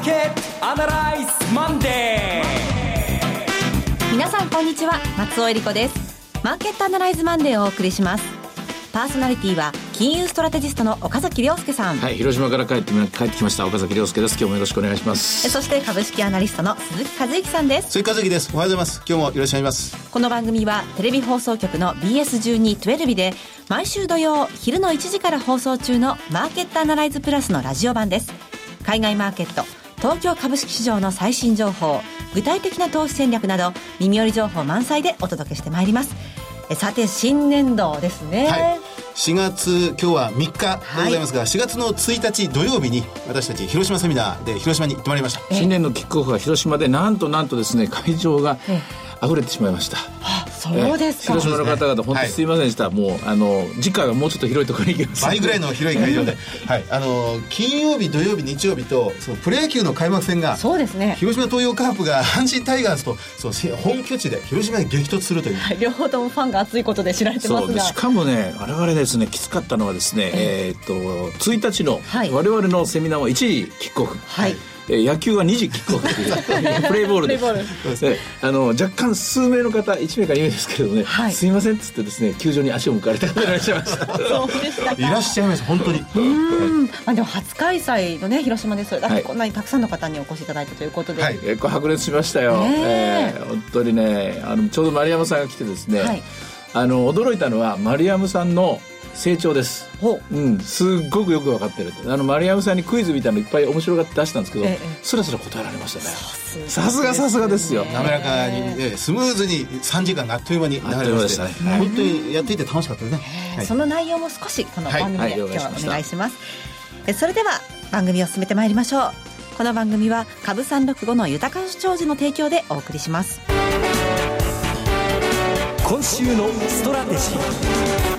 ーケットアナライズマンデー。皆さんこんにちは松尾英里子です。マーケットアナライズマンデーをお送りします。パーソナリティは金融ストラテジストの岡崎良介さん、はい、広島から帰って帰ってきました。岡崎良介です。今日もよろしくお願いします。そして株式アナリストの鈴木一之さんです。鈴木一之です。おはようございます。今日もよろしくお願いします。この番組はテレビ放送局の BS1212 で毎週土曜昼の1時から放送中のマーケットアナライズプラスのラジオ版です。海外マーケット東京株式市場の最新情報具体的な投資戦略など耳寄り情報満載でお届けしてまいります。さて新年度ですね、はい。4月今日は3日でございますが、はい、4月の1日土曜日に私たち広島セミナーで広島に行ってまいりました。新年のキックオフは広島でなんとなんとですね会場が溢れてしまいました、あそうですか、広島の方々本当すいませんでした、はい、もうあの次回はもうちょっと広いところに行きます。倍ぐらいの広い会場で、はい、あの金曜日土曜日日曜日とそのプロ野球の開幕戦がそうですね。広島東洋カープが阪神タイガースとそう本拠地で広島に激突するという、はい、両方ともファンが熱いことで知られてますが。しかもね我々ですねきつかったのはですねえー、っと1日の我々のセミナーは1時キックオフ。はい。え野球は2時キックオフというプレイボールで。あの若干数名の方1名か2名ですけどね、はい、すいませんっつってですね球場に足を向かれた方いらっしゃいました。いらっしゃいました本当に。うん。まあでも初開催のね広島でそれだけこんなにたくさんの方にお越しいただいたということで、はい、結構白熱しましたよ、えー、本当にねあのちょうど丸山さんが来てですね、はい、あの驚いたのは丸山さんの成長です。うん、すっごくよく分かってる。あの丸山さんにクイズみたいなのいっぱい面白がって出したんですけど、ええ、スラスラ答えられましたね。さすがさすがですよ。滑らかに、ね、スムーズに3時間あっという間に流れましたね。本当にやっていて楽しかったですね。はい、その内容も少しこの番組で、はい、今日はお願いします。えそれでは番組を進めてまいりましょう。この番組は株三六五の豊か長寿の提供でお送りします。今週のストラテジー。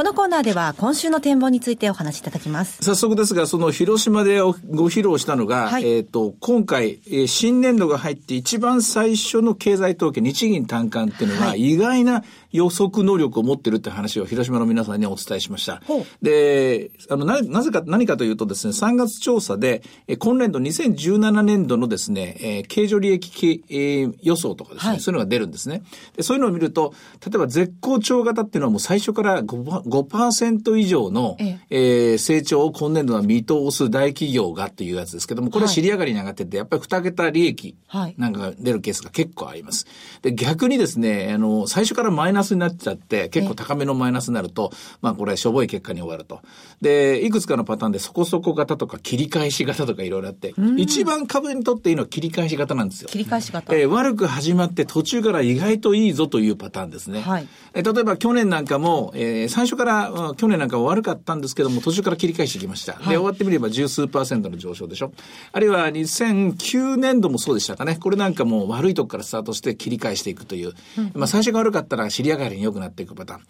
このコーナーでは今週の展望についてお話しいただきます。早速ですが、その広島でご披露したのが、はい、えっ、と、今回、えー、新年度が入って一番最初の経済統計、日銀短観っていうのは、意外な予測能力を持ってるって話を広島の皆さんにお伝えしました。で、あの、な、なぜか、何かというとですね、3月調査で、え今年度2017年度のですね、えー、経常利益、えー、予想とかですね、はい、そういうのが出るんですね。で、そういうのを見ると、例えば絶好調型っていうのはもう最初から 5%, 5以上の、ええー、成長を今年度は見通す大企業がっていうやつですけども、これ尻上がりに上がってて、やっぱり2桁利益なんかが出るケースが結構あります。で、逆にですね、あの、最初からマイナスナスになっちゃって、結構高めのマイナスになると、まあこれしょぼい結果に終わると。で、いくつかのパターンでそこそこ型とか切り返し型とかいろいろあって、一番株にとっていいのは切り返し型なんですよ。切り返し型。えー、悪く始まって途中から意外といいぞというパターンですね。はい。えー、例えば去年なんかも、えー、最初から、うん、去年なんかは悪かったんですけども、途中から切り返してきました。はい、で、終わってみれば十数パーセントの上昇でしょ。あるいは2009年度もそうでしたかね。これなんかも悪いとこからスタートして切り返していくという。うん、まあ最初が悪かったら尻上がりに良くなっていくパターン。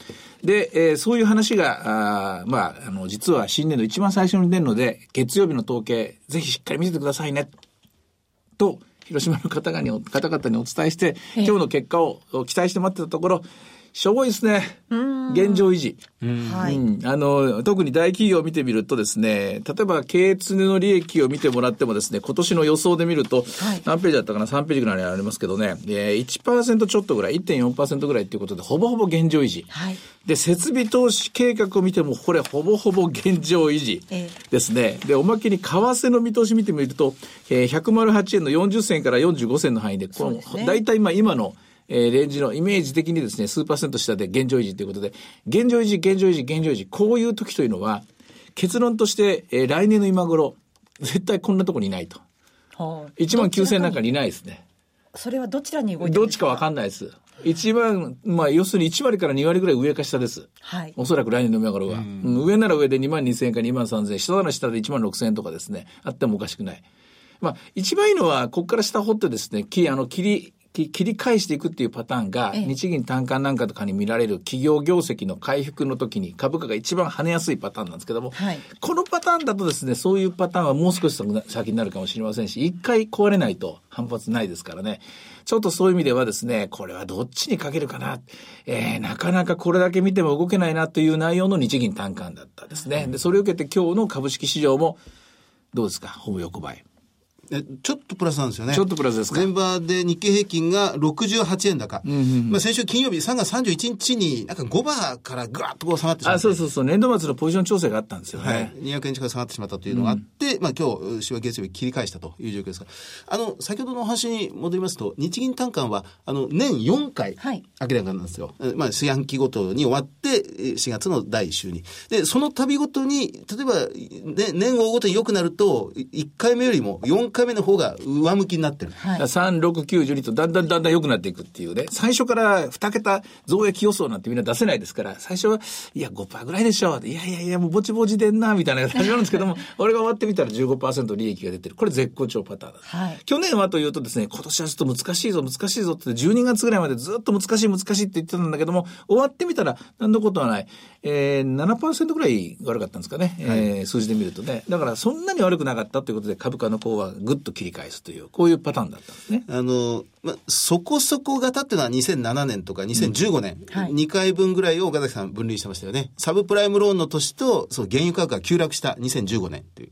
で、えー、そういう話が、あまあ、あの、実は新年度一番最初に出るので、月曜日の統計、ぜひしっかり見ててくださいね。と、広島の方々に方々にお伝えして、今日の結果を期待して待ってたところ、しょぼいですね。現状維持。はい、うん。あの、特に大企業を見てみるとですね、例えば経営常の利益を見てもらってもですね、今年の予想で見ると、何ページだったかな ?3 ページぐらいありますけどね、えー、1%ちょっとぐらい、1.4%ぐらいっていうことで、ほぼほぼ現状維持。はい、で、設備投資計画を見ても、これほぼほぼ現状維持ですね。えー、で、おまけに為替の見通し見てみると、えー、108円の40銭から45銭の範囲で、この、ね、大体まあ今の、えー、レンジのイメージ的にですね、数パーセント下で現状維持ということで、現状維持、現状維持、現状維持、こういう時というのは、結論として、えー、来年の今頃、絶対こんなとこにいないと。はあ、1万9000なんかにいないですね。それはどちらに動いてどっちかわかんないです。一番、まあ、要するに1割から2割ぐらい上か下です。はい。おそらく来年の今頃は。うん、上なら上で2万2000円か2万3000円、下なら下で1万6000円とかですね、あってもおかしくない。まあ、一番いいのは、ここから下掘ってですね、きあの、切り、切り返していくっていうパターンが、日銀短観なんかとかに見られる企業業績の回復の時に株価が一番跳ねやすいパターンなんですけども、はい、このパターンだとですね、そういうパターンはもう少し先になるかもしれませんし、一回壊れないと反発ないですからね。ちょっとそういう意味ではですね、これはどっちにかけるかな。えー、なかなかこれだけ見ても動けないなという内容の日銀短観だったですね。で、それを受けて今日の株式市場も、どうですか？ほぼ横ばい。ちょっとプラスなんですよね。ちょっとプラスですか？現場で日経平均が68円高。うんうん、まあ先週金曜日3月31日になんか5バーからぐわっとこう下がってしまって。あ、そうそうそう。年度末のポジション調整があったんですよね。はい。200円近く下がってしまったというのがあって、うん、まあ今日、週は月曜日切り返したという状況ですが、あの、先ほどのお話に戻りますと、日銀短観は、あの、年4回、明らかなんですよ。はい、まあ四半期ごとに終わって、4月の第1週に。で、その度ごとに、例えば、ね、年を追うごとに良くなると、1回目よりも4回目の方が上向きになってる。はい、3、6、9、12とだんだんだんだん良くなっていくっていうね。最初から2桁増益予想なんてみんな出せないですから、最初は、いや、5%ぐらいでしょ。いやいやいや、もうぼちぼちでんな、みたいな感じなんですけども、俺が終わってみたら15%利益が出てる。これ絶好調パターンです。はい、去年はというとですね、今年はちょっと難しいぞ、難しいぞって12月ぐらいまでずっと難しい難しいって言ってたんだけども、終わってみたら何のことはない。えー、7%ぐらい悪かったんですかね、はい、えー、数字で見るとね。だからそんなに悪くなかったということで株価の方はぐっと切り返すという、こういうパターンだったんですね。あの、ま、そこそこ型っていうのは2007年とか2015年、うんはい、2回分ぐらいを岡崎さん分類してましたよね。サブプライムローンの年と、そう、原油価格が急落した2015年っていう。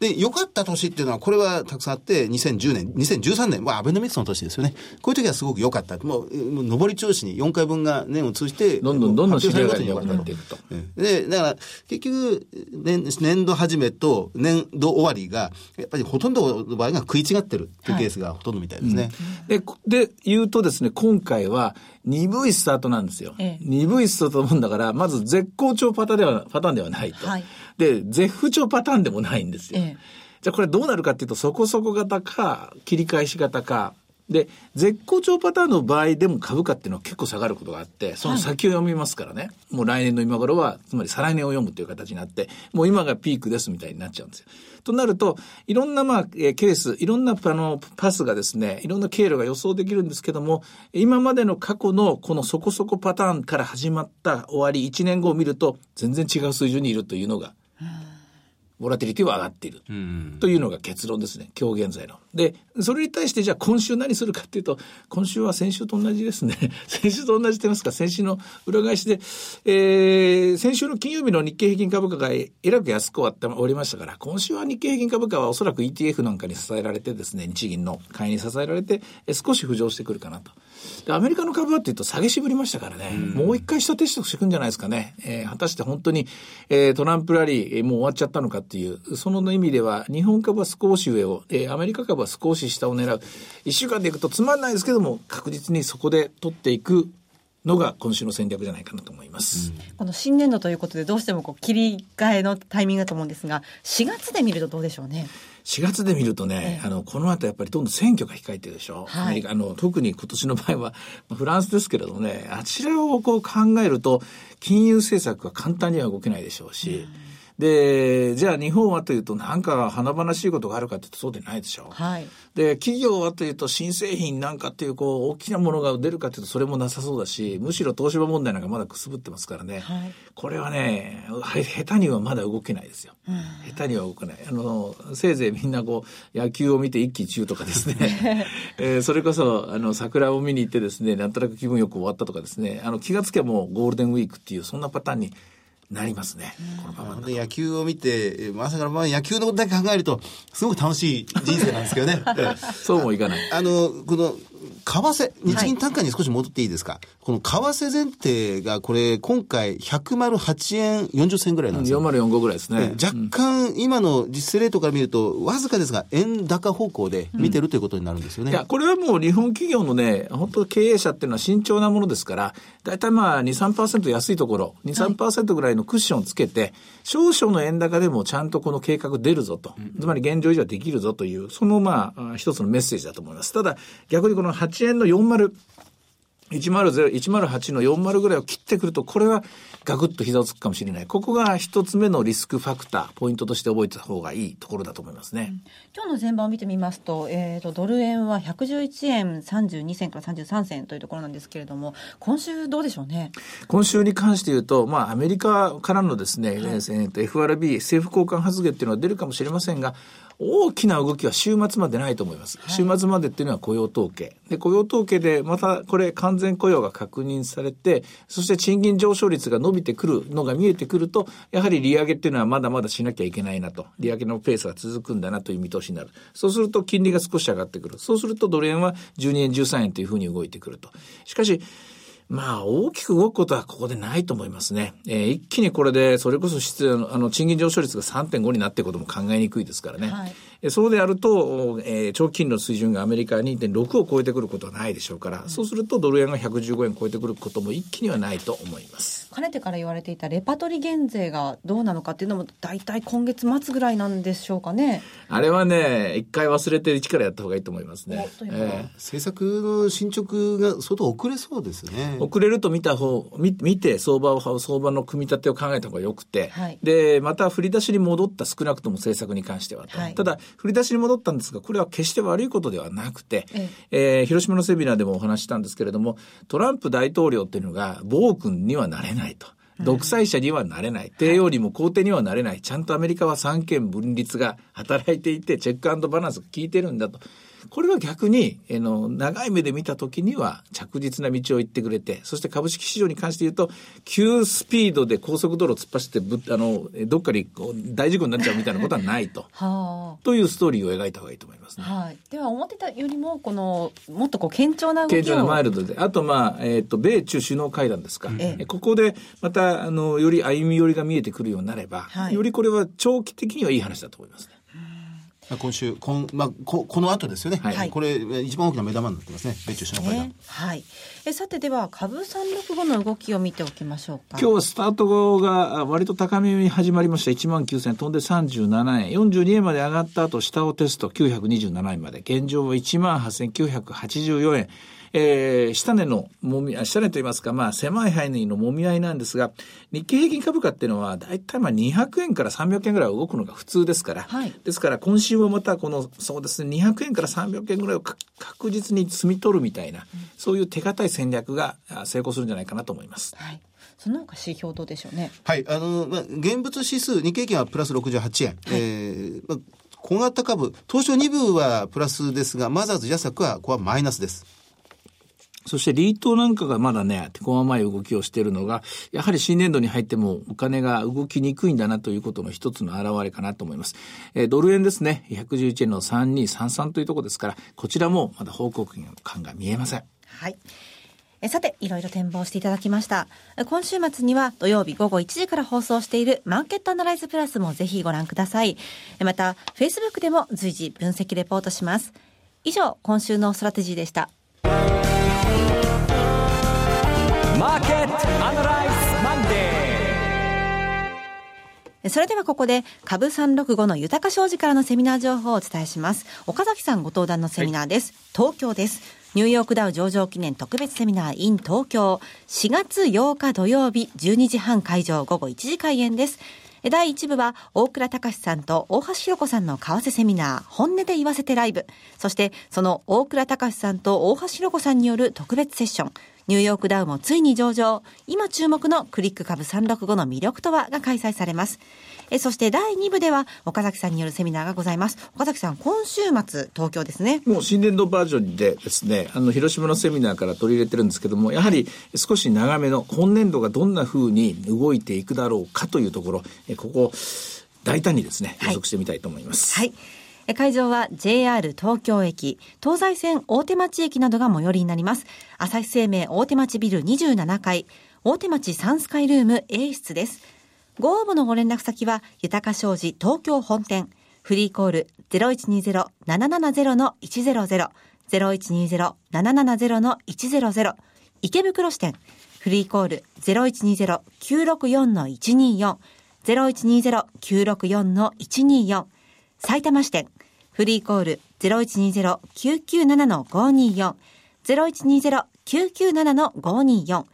で、良かった年っていうのは、これはたくさんあって、2010年、2013年、まあ、アベノミクスの年ですよね。こういう時はすごく良かった。もう、もう上り調子に4回分が年を通じて、どんどんどんどん知り上が良くなっていくと。で、だから、結局、年、年度始めと年度終わりが、やっぱりほとんどの場合が食い違ってるっていうケースがほとんどみたいですね。はいうん、で、で、言うとですね、今回は、鈍いスタートなんですよ。ええ、鈍いスタートもんだから、まず絶好調パターンでは、パターンではないと。はい、で、絶不調パターンでもないんですよ。えじゃあこれどうなるかっていうと、そこそこ型か、切り返し型か、で、絶好調パターンの場合でも株価っていうのは結構下がることがあって、その先を読みますからね。はい、もう来年の今頃は、つまり再来年を読むという形になって、もう今がピークですみたいになっちゃうんですよ。となると、いろんなまあ、えケース、いろんなあのパスがですね、いろんな経路が予想できるんですけども、今までの過去のこのそこそこパターンから始まった終わり1年後を見ると、全然違う水準にいるというのが、ボラティリティは上がっている。というのが結論ですね。今日現在の。で、それに対してじゃあ今週何するかっていうと、今週は先週と同じですね。先週と同じって言いますか、先週の裏返しで、えー、先週の金曜日の日経平均株価がえらく安く終わっておりましたから、今週は日経平均株価はおそらく ETF なんかに支えられてですね、日銀の買いに支えられて、少し浮上してくるかなと。で、アメリカの株はっていうと下げしぶりましたからね、うん、もう一回下テストしていくんじゃないですかね。えー、果たして本当に、えー、トランプラリー、もう終わっちゃったのかっていう、その意味では、日本株は少し上を、えー、アメリカ株は少し下を狙う。一週間でいくとつまんないですけども、確実にそこで取っていくのが今週の戦略じゃないかなと思います。うん、この新年度ということでどうしてもこう切り替えのタイミングだと思うんですが、4月で見るとどうでしょうね？4月で見るとね、ええ、あの、この後やっぱりどんどん選挙が控えてるでしょ。はい、あの、特に今年の場合は、フランスですけれどもね、あちらをこう考えると、金融政策は簡単には動けないでしょうし、うんで、じゃあ日本はというとなんか華々しいことがあるかというとそうでないでしょう。はい。で、企業はというと新製品なんかっていうこう大きなものが出るかというとそれもなさそうだし、むしろ東芝問題なんかまだくすぶってますからね。はい。これはね、下手にはまだ動けないですよ。うん、下手には動けない。あの、せいぜいみんなこう野球を見て一喜一憂とかですね。えー、それこそあの桜を見に行ってですね、なんとなく気分よく終わったとかですね、あの気がつけばもうゴールデンウィークっていうそんなパターンになりますね。このままで野球を見て、まさかまあ野球のことだけ考えると、すごく楽しい人生なんですけどね。そうもいかない。あの、この、為替、日銀単価に少し戻っていいですか、はい、この為替前提がこれ、今回108円40銭ぐらいなんですよ。4045ぐらいですね。若干、今の実勢レートから見ると、わずかですが、円高方向で見てるということになるんですよね。いや、これはもう日本企業のね、本当経営者っていうのは慎重なものですから、大体まあ2、3%安いところ、2、3%ぐらいのクッションをつけて、少々の円高でもちゃんとこの計画出るぞと、つまり現状維持はできるぞという、そのまあ、一つのメッセージだと思います。ただ、逆にこの8円の40、100、108の40ぐらいを切ってくると、これはガクッと膝をつくかもしれない。ここが一つ目のリスクファクター、ポイントとして覚えてた方がいいところだと思いますね。うん、今日の前場を見てみますと、えっ、ー、と、ドル円は111円32銭から33銭というところなんですけれども、今週どうでしょうね？今週に関して言うと、まあ、アメリカからのですね、はい、えー、と FRB、政府交換発言っていうのは出るかもしれませんが、大きな動きは週末までないと思います。はい、週末までっていうのは雇用統計。で、雇用統計でまたこれ完全雇用が確認されて、そして賃金上昇率が伸びてくるのが見えてくると、やはり利上げっていうのはまだまだしなきゃいけないなと。利上げのペースが続くんだなという見通しになる。そうすると金利が少し上がってくる。そうするとドル円は12円13円というふうに動いてくると。しかし、まあ、大きく動くことはここでないと思いますね。えー、一気にこれで、それこそ質あの、賃金上昇率が3.5になっていくことも考えにくいですからね。はい、そうであると、えー、長期金利の水準がアメリカ2.6を超えてくることはないでしょうから、うん、そうするとドル円が115円超えてくることも一気にはないと思います。かねてから言われていたレパトリ減税がどうなのかっていうのも、大体今月末ぐらいなんでしょうかね。あれはね、一回忘れて一からやった方がいいと思いますね。えー、政策の進捗が相当遅れそうですね。遅れると見た方、見見て相場を、相場の組み立てを考えた方がよくて、はい、で、また振り出しに戻った少なくとも政策に関してはと、はい、ただ、振り出しに戻ったんですが、これは決して悪いことではなくて、ええ。ー、広島のセミナーでもお話したんですけれども、トランプ大統領っていうのが暴君にはなれないと。独裁者にはなれない。帝王にも皇帝にはなれない。ちゃんとアメリカは三権分立が働いていて、チェックバランスが効いてるんだと。これは逆に、えの、長い目で見たときには着実な道を行ってくれて、そして株式市場に関して言うと、急スピードで高速道路を突っ走ってぶ、あの、どっかに大事故になっちゃうみたいなことはないと。はあ、というストーリーを描いた方がいいと思いますね。はい。では、思ってたよりも、この、もっとこう、堅調な動きを。堅調なマイルドで。あと、まあ、えっ、ー、と、米中首脳会談ですか。ええ、ここで、また、あの、より歩み寄りが見えてくるようになれば、はい、よりこれは長期的にはいい話だと思いますね。今週、こんまあ、ここの後ですよね、はい、これ、一番大きな目玉になってますね、米中首脳会談。はい、えさて、では、株365の動きを見ておきましょうか。今日はスタートが割と高めに始まりました、1万9000円、飛んで37円、42円まで上がった後、下をテスト、927円まで、現状は1万8984円。えー、下値のもみ、下値といいますか、まあ、狭い範囲のもみ合いなんですが、日経平均株価っていうのは、だいたいまあ200円から300円ぐらい動くのが普通ですから、はい、ですから今週はまたこの、そうですね、200円から300円ぐらいを確実に積み取るみたいな、うん、そういう手堅い戦略が成功するんじゃないかなと思います。はいその他指標どうでしょうね。はい、あの、まあ、現物指数、日経平均はプラス68円。はい、えー、まあ、小型株、東証2部はプラスですが、マザーズ、ジャサクは、ここはマイナスです。そしてリートなんかがまだね、手駒前動きをしているのが、やはり新年度に入ってもお金が動きにくいんだなということの一つの表れかなと思います。えー、ドル円ですね、111円の3233というところですから、こちらもまだ報告感が見えません。はい。えさて、いろいろ展望していただきました。今週末には土曜日午後1時から放送しているマーケットアナライズプラスもぜひご覧ください。また、Facebook でも随時分析レポートします。以上、今週のストラテジーでした。それではここで株365の豊か商事からのセミナー情報をお伝えします。岡崎さんご登壇のセミナーです。はい、東京です。ニューヨークダウ上場記念特別セミナー in 東京4月8日土曜日12時半会場午後1時開演です。第1部は大倉隆さんと大橋弘子さんの為替セミナー本音で言わせてライブ。そしてその大倉隆さんと大橋弘子さんによる特別セッション。ニューヨークダウもついに上場。今注目のクリック株365の魅力とはが開催されます。えそして第2部では岡崎さんによるセミナーがございます。岡崎さん、今週末東京ですね。もう新年度バージョンでですね、あの広島のセミナーから取り入れてるんですけども、やはり少し長めの今年度がどんな風に動いていくだろうかというところ、えここ大胆にですね予測してみたいと思います。はい、はい会場は JR 東京駅、東西線大手町駅などが最寄りになります。朝日生命大手町ビル27階、大手町サンスカイルーム A 室です。ご応募のご連絡先は、豊か商事東京本店、フリーコール0120-770-100、0120-770-100、池袋支店、フリーコール0120-964-124、0120-964-124、埼玉支店、フリーコール0120-997-524、0120-997-524。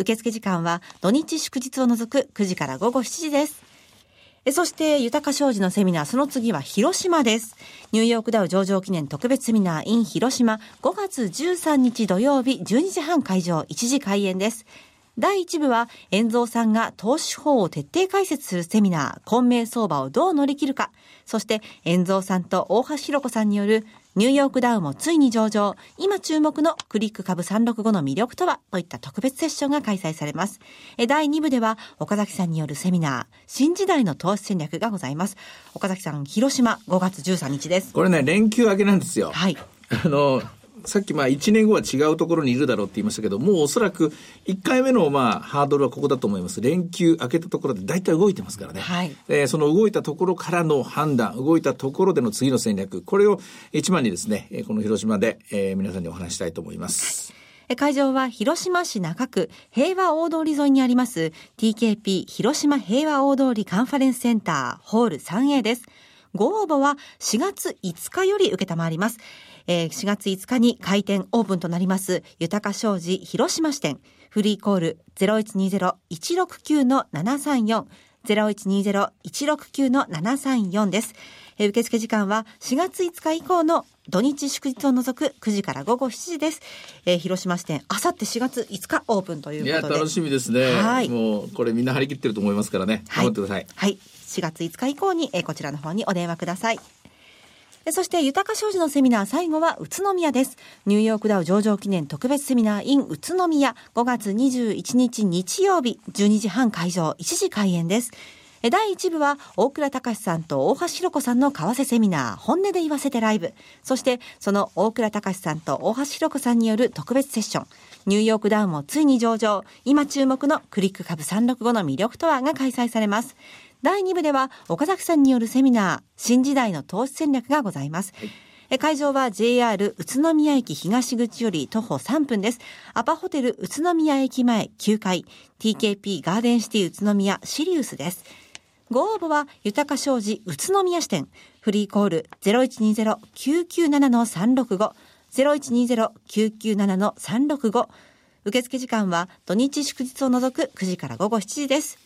受付時間は土日祝日を除く9時から午後7時です。そして、豊か商事のセミナー、その次は広島です。ニューヨークダウ上場記念特別セミナー in 広島、5月13日土曜日12時半会場1時開演です。第1部は、遠蔵さんが投資法を徹底解説するセミナー、混迷相場をどう乗り切るか。そして、遠蔵さんと大橋弘子さんによる、ニューヨークダウもついに上場、今注目のクリック株365の魅力とは？といった特別セッションが開催されます。第2部では、岡崎さんによるセミナー、新時代の投資戦略がございます。岡崎さん、広島5月13日です。これね、連休明けなんですよ。はい。あの、さっきまあ1年後は違うところにいるだろうって言いましたけど、もうおそらく1回目のまあハードルはここだと思います。連休明けたところで大体動いてますからね。はい。えー、その動いたところからの判断、動いたところでの次の戦略、これを一番にですね、この広島で、えー、皆さんにお話したいと思います。会場は広島市中区平和大通り沿いにあります TKP 広島平和大通りカンファレンスセンターホール 3A です。ご応募は4月5日より受けたまわります。えー、4月5日に開店オープンとなります、豊か商事広島支店、フリーコール0120-169-734、0120-169-734です。えー、受付時間は4月5日以降の土日祝日を除く9時から午後7時です。えー、広島支店、あさって4月5日オープンということで。いや、楽しみですね。はい。もう、これみんな張り切ってると思いますからね。頑張ってください。はい。4月5日以降に、えー、こちらの方にお電話ください。そして、豊か商事のセミナー、最後は宇都宮です。ニューヨークダウ上場記念特別セミナー in 宇都宮、5月21日日曜日、12時半会場、1時開演です。第1部は、大倉隆さんと大橋弘子さんの為替セミナー、本音で言わせてライブ。そして、その大倉隆さんと大橋弘子さんによる特別セッション。ニューヨークダウンもついに上場。今注目のクリック株365の魅力とはが開催されます。第2部では岡崎さんによるセミナー、新時代の投資戦略がございます。はい会場は JR 宇都宮駅東口より徒歩3分です。アパホテル宇都宮駅前9階 TKP ガーデンシティ宇都宮シリウスです。ご応募は豊か商事宇都宮支店フリーコール0120-997-365 0120-997-365受付時間は土日祝日を除く9時から午後7時です。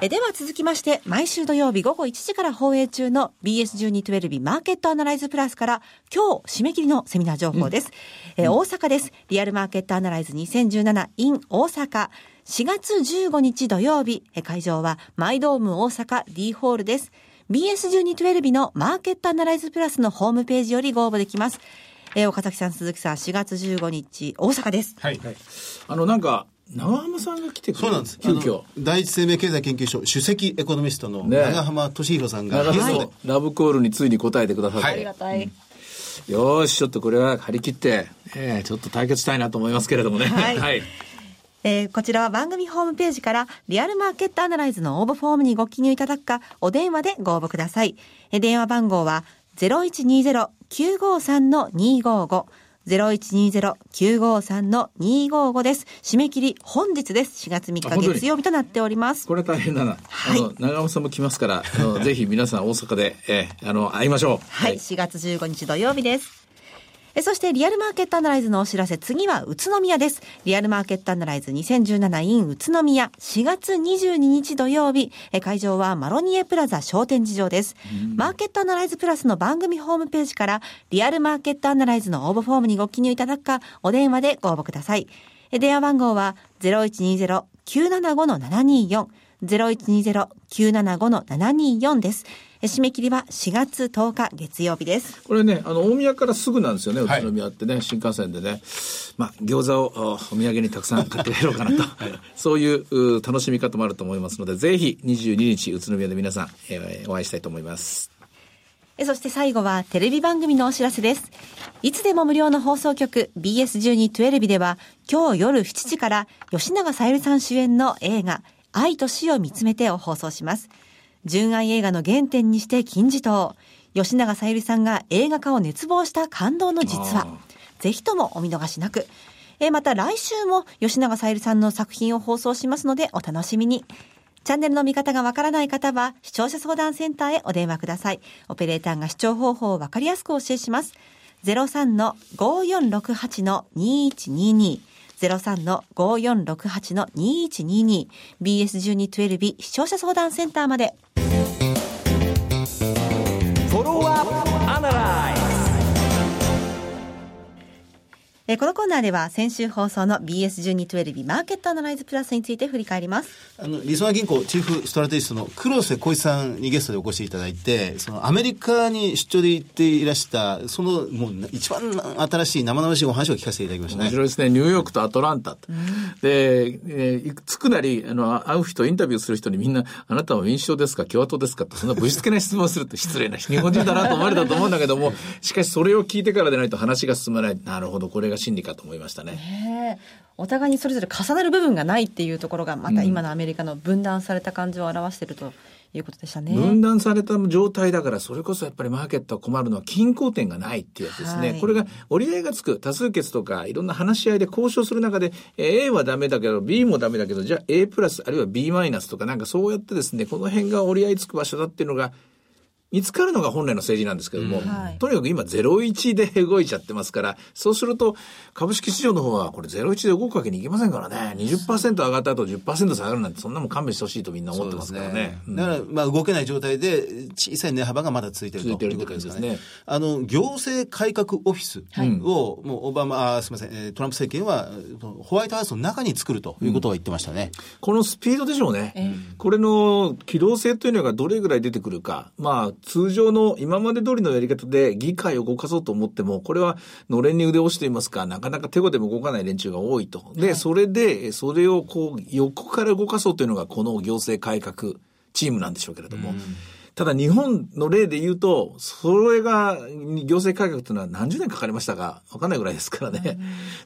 えでは続きまして、毎週土曜日午後1時から放映中の BS1212 マーケットアナライズプラスから今日締め切りのセミナー情報です。うん、え大阪です。リアルマーケットアナライズ 2017in 大阪。4月15日土曜日、会場はマイドーム大阪 D ホールです。BS1212 のマーケットアナライズプラスのホームページよりご応募できます。えー、岡崎さん、鈴木さん、4月15日、大阪です。はい。あの、なんか、長浜さんが来てくれそうなんです。急遽。第一生命経済研究所首席エコノミストの長浜俊弘さんが、ね、はい、ラブコールについに答えてくださって。はい、ありがたい。うんよし、ちょっとこれは張り切って、えー、ちょっと対決したいなと思いますけれどもね。はい。はい、えー、こちらは番組ホームページからリアルマーケットアナライズの応募フォームにご記入いただくか、お電話でご応募ください。えー、電話番号は0120-953-255 0120-953-255です。締め切り本日です。4月3日月曜日となっております。これ大変だな。はい。長尾さんも来ますから、あの ぜひ皆さん大阪で、えー、あの、会いましょう。はい。はい、4月15日土曜日です。えそしてリアルマーケットアナライズのお知らせ、次は宇都宮です。リアルマーケットアナライズ 2017in 宇都宮、4月22日土曜日、え会場はマロニエプラザ商店事情です。マーケットアナライズプラスの番組ホームページから、リアルマーケットアナライズの応募フォームにご記入いただくか、お電話でご応募ください。え電話番号は0120-975-724、0120-975-724です。締め切りは4月10日月曜日です。これね、あの、大宮からすぐなんですよね、宇都宮ってね、はい、新幹線でね。まあ、餃子をお土産にたくさん買って帰ろうかなと。はい、そういう楽しみ方もあると思いますので、ぜひ22日宇都宮で皆さん、えー、お会いしたいと思います。そして最後はテレビ番組のお知らせです。いつでも無料の放送局 BS1212 では今日夜7時から吉永小百合さん主演の映画愛と死を見つめてを放送します。純愛映画の原点にして金字塔。吉永小百合さんが映画化を熱望した感動の実話。ぜひともお見逃しなく。えまた来週も吉永小百合さんの作品を放送しますのでお楽しみに。チャンネルの見方がわからない方は視聴者相談センターへお電話ください。オペレーターが視聴方法をわかりやすくお教えします。03-5468-2122 03-5468-2122 BS1212 視聴者相談センターまで。えー、このコーナーでは先週放送の BS1212 マーケットアナライズプラスについて振り返ります。あの、リソナ銀行チーフストラテジストの黒瀬小石さんにゲストでお越しいただいて、そのアメリカに出張で行っていらした、そのもう一番新しい生々しいお話を聞かせていただきましたね。面白いですね。ニューヨークとアトランタと。うん、で、えー、つくなり、あの、会う人、インタビューする人にみんな、あなたは民主党ですか？共和党ですか？って、そんなぶしつけな質問するって失礼な日本人だなと思われたと思うんだけども、しかしそれを聞いてからでないと話が進まない。なるほど、これが真理かと思いましたね。お互いにそれぞれ重なる部分がないっていうところが、また今のアメリカの分断された感じを表していると。いうことでしたね。分断された状態だから、それこそやっぱりマーケットは困るのは均衡点がないっていうやつですね。はい、これが折り合いがつく多数決とかいろんな話し合いで交渉する中で、A はダメだけど、B もダメだけど、じゃあ A プラスあるいは B マイナスとかなんかそうやってですね、この辺が折り合いつく場所だっていうのが見つかるのが本来の政治なんですけども、うんはい、とにかく今01で動いちゃってますから、そうすると株式市場の方はこれ01で動くわけにいきませんからね、20%上がった後10%下がるなんてそんなもん勘弁してほしいとみんな思ってますからね。ねうん、だから、まあ動けない状態で小さい値幅がまだ続いてるということですね。あの、行政改革オフィスを、もうオバマ、あすみません、トランプ政権はホワイトハウスの中に作るということは言ってましたね。うん、このスピードでしょうね。えー、これの機動性というのがどれぐらい出てくるか。まあ、通常の今まで通りのやり方で議会を動かそうと思っても、これはのれんに腕を押していますか、なかなか手ごでも動かない連中が多いと。で、それで、それをこう、横から動かそうというのが、この行政改革チームなんでしょうけれども。うんただ日本の例で言うと、それが行政改革というのは何十年かかりましたか？わかんないぐらいですからね。で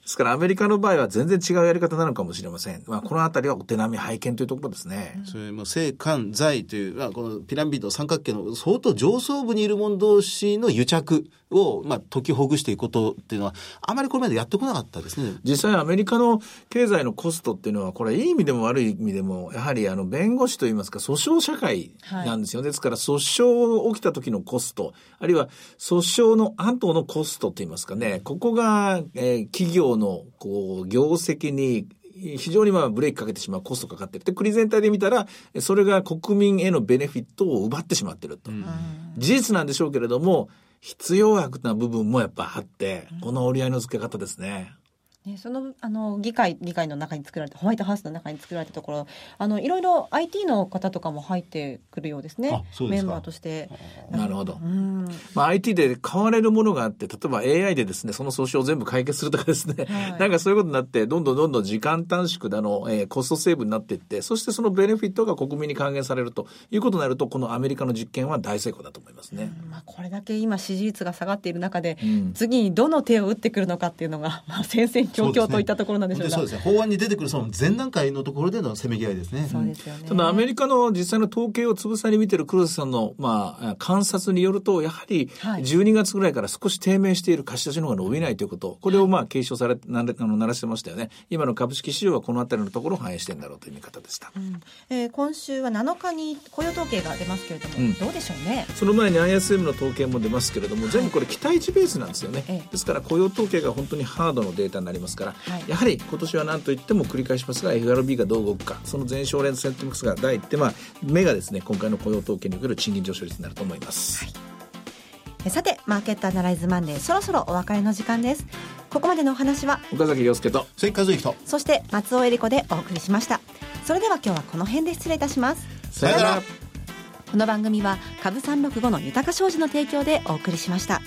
すからアメリカの場合は全然違うやり方なのかもしれません。まあこのあたりはお手並み拝見というところですね。それも政官財という、まあ、このピラミッド三角形の相当上層部にいる者同士の癒着を、まあ、解きほぐしていくことっていうのは、あまりこれまでやってこなかったですね。実際アメリカの経済のコストっていうのは、これいい意味でも悪い意味でも、やはりあの弁護士といいますか訴訟社会なんですよね。はい、ですから訴訟起きた時のコスト、あるいは訴訟の後のコストといいますかね、ここが、えー、企業のこう業績に非常にまあブレーキかけてしまうコストかかってる。で、国全体で見たら、それが国民へのベネフィットを奪ってしまってると。うん、事実なんでしょうけれども、必要悪な部分もやっぱあって、この折り合いの付け方ですね。ね、そのあの議会議会の中に作られたホワイトハウスの中に作られたところあのいろいろ IT の方とかも入ってくるようですね。メンバーとして。なるほど、まあ、IT で買われるものがあって例えば AI でですねその訴訟を全部解決するとかですね、はい、なんかそういうことになってどんどんどんどん時間短縮だの、えー、コストセーブになっていってそしてそのベネフィットが国民に還元されるということになるとこのアメリカの実験は大成功だと思いますね、まあ、これだけ今支持率が下がっている中で、うん、次にどの手を打ってくるのかっていうのが、まあ、戦々恐々といったところなんでしょうそうですね。法案に出てくるその前段階のところでのせめぎ合いですね。そうですよね。ただアメリカの実際の統計をつぶさに見てる黒瀬さんの、まあ、観察によると、やはり12月ぐらいから少し低迷している貸し出しの方が伸びないということ、これをまあ継承され、なあの、鳴らしてましたよね。今の株式市場はこのあたりのところを反映してんだろうという見方でした。うん、えー、今週は7日に雇用統計が出ますけれども、うん、どうでしょうね。その前に ISM の統計も出ますけれども、全部これ期待値ベースなんですよね。はい、ですから雇用統計が本当にハードのデータになりますから、はい、やはり今年はなんといっても繰り返しますが FRB がどう動くかその前哨連セントミックスが第一手、まあ、目がですね今回の雇用統計における賃金上昇率になると思います。はい。さてマーケットアナライズマンデーそろそろお別れの時間です。ここまでのお話は岡崎亮介と関和之とそして松尾恵理子でお送りしました。それでは今日はこの辺で失礼いたします。さよなら。この番組は株三六五の豊か商事の提供でお送りしました